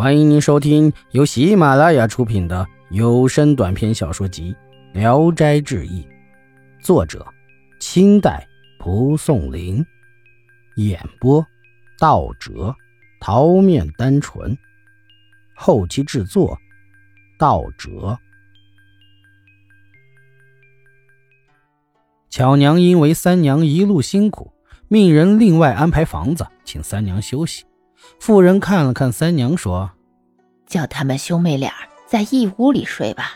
欢迎您收听由喜马拉雅出品的有声短篇小说集《聊斋志异》，作者：清代蒲松龄，演播：道哲、桃面单纯，后期制作：道哲。巧娘因为三娘一路辛苦，命人另外安排房子，请三娘休息。妇人看了看三娘，说：“叫他们兄妹俩在一屋里睡吧。”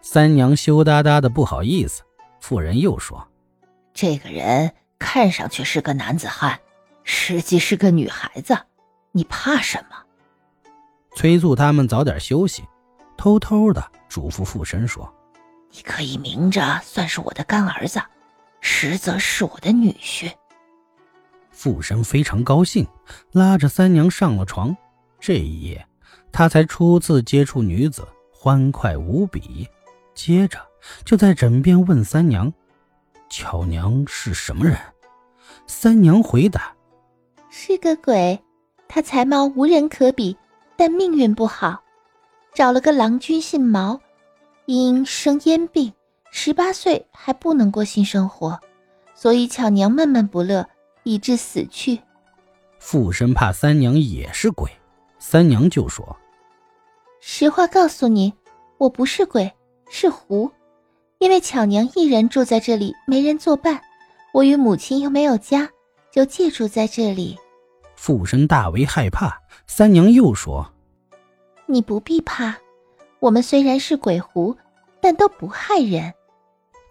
三娘羞答答的不好意思。妇人又说：“这个人看上去是个男子汉，实际是个女孩子，你怕什么？”催促他们早点休息，偷偷的嘱咐妇身说：“你可以明着算是我的干儿子，实则是我的女婿。”妇身非常高兴，拉着三娘上了床。这一夜，他才初次接触女子，欢快无比。接着就在枕边问三娘：“巧娘是什么人？”三娘回答：“是个鬼，他才貌无人可比，但命运不好，找了个郎君，姓毛，因生烟病，十八岁还不能过性生活，所以巧娘闷闷不乐。”以致死去。附身怕三娘也是鬼，三娘就说：“实话告诉你，我不是鬼，是狐。因为巧娘一人住在这里，没人作伴，我与母亲又没有家，就借住在这里。”附身大为害怕。三娘又说：“你不必怕，我们虽然是鬼狐，但都不害人。”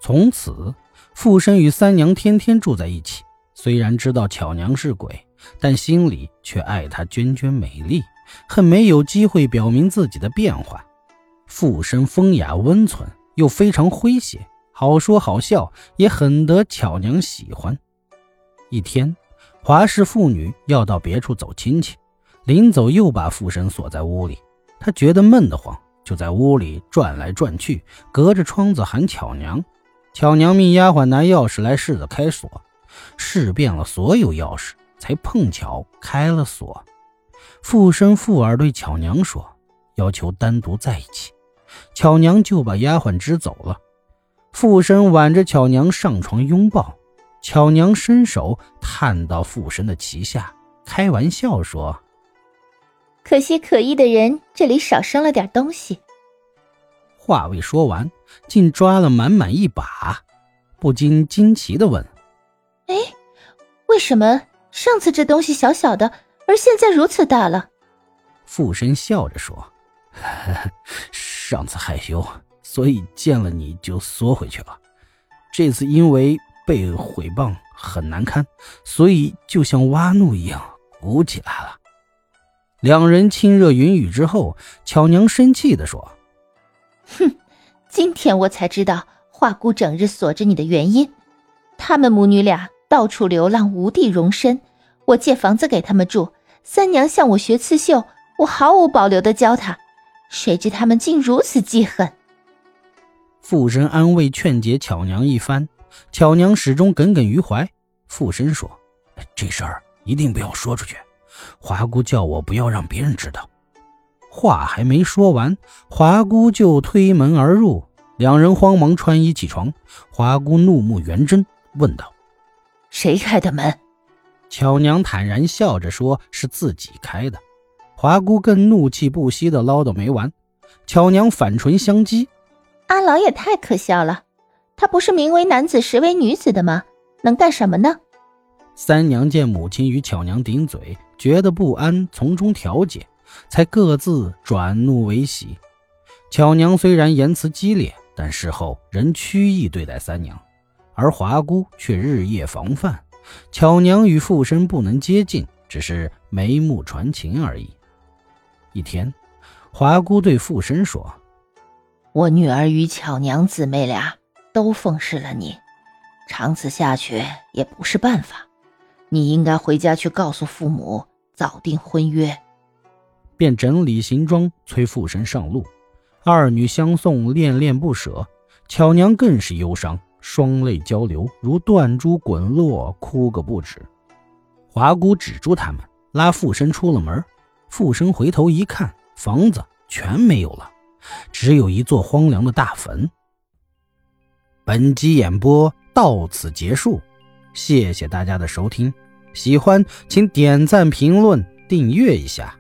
从此，附身与三娘天天住在一起。虽然知道巧娘是鬼，但心里却爱她娟娟美丽，恨没有机会表明自己的变化。附身风雅温存，又非常诙谐，好说好笑，也很得巧娘喜欢。一天，华氏妇女要到别处走亲戚，临走又把附身锁在屋里。她觉得闷得慌，就在屋里转来转去，隔着窗子喊巧娘。巧娘命丫鬟拿钥匙来试着开锁。试遍了所有钥匙，才碰巧开了锁。附身附耳对巧娘说：“要求单独在一起。”巧娘就把丫鬟支走了。附身挽着巧娘上床拥抱，巧娘伸手探到附身的脐下，开玩笑说：“可惜可疑的人这里少生了点东西。”话未说完，竟抓了满满一把，不禁惊奇地问。哎，为什么上次这东西小小的，而现在如此大了？附身笑着说：“ 上次害羞，所以见了你就缩回去了。这次因为被毁谤很难堪，所以就像挖怒一样鼓起来了。”两人亲热云雨之后，巧娘生气地说：“哼，今天我才知道华姑整日锁着你的原因。他们母女俩。”到处流浪，无地容身。我借房子给他们住。三娘向我学刺绣，我毫无保留的教她。谁知他们竟如此记恨。附身安慰劝解巧娘一番，巧娘始终耿耿于怀。附身说：“这事儿一定不要说出去。华姑叫我不要让别人知道。”话还没说完，华姑就推门而入，两人慌忙穿衣起床。华姑怒目圆睁，问道。谁开的门？巧娘坦然笑着说：“是自己开的。”华姑更怒气不息的唠叨没完。巧娘反唇相讥：“阿郎也太可笑了，他不是名为男子实为女子的吗？能干什么呢？”三娘见母亲与巧娘顶嘴，觉得不安，从中调解，才各自转怒为喜。巧娘虽然言辞激烈，但事后仍曲意对待三娘。而华姑却日夜防范，巧娘与附身不能接近，只是眉目传情而已。一天，华姑对附身说：“我女儿与巧娘姊妹俩都奉侍了你，长此下去也不是办法。你应该回家去告诉父母，早定婚约。”便整理行装，催附身上路。二女相送，恋恋不舍，巧娘更是忧伤。双泪交流，如断珠滚落，哭个不止。华姑止住他们，拉附身出了门。富生回头一看，房子全没有了，只有一座荒凉的大坟。本集演播到此结束，谢谢大家的收听，喜欢请点赞、评论、订阅一下。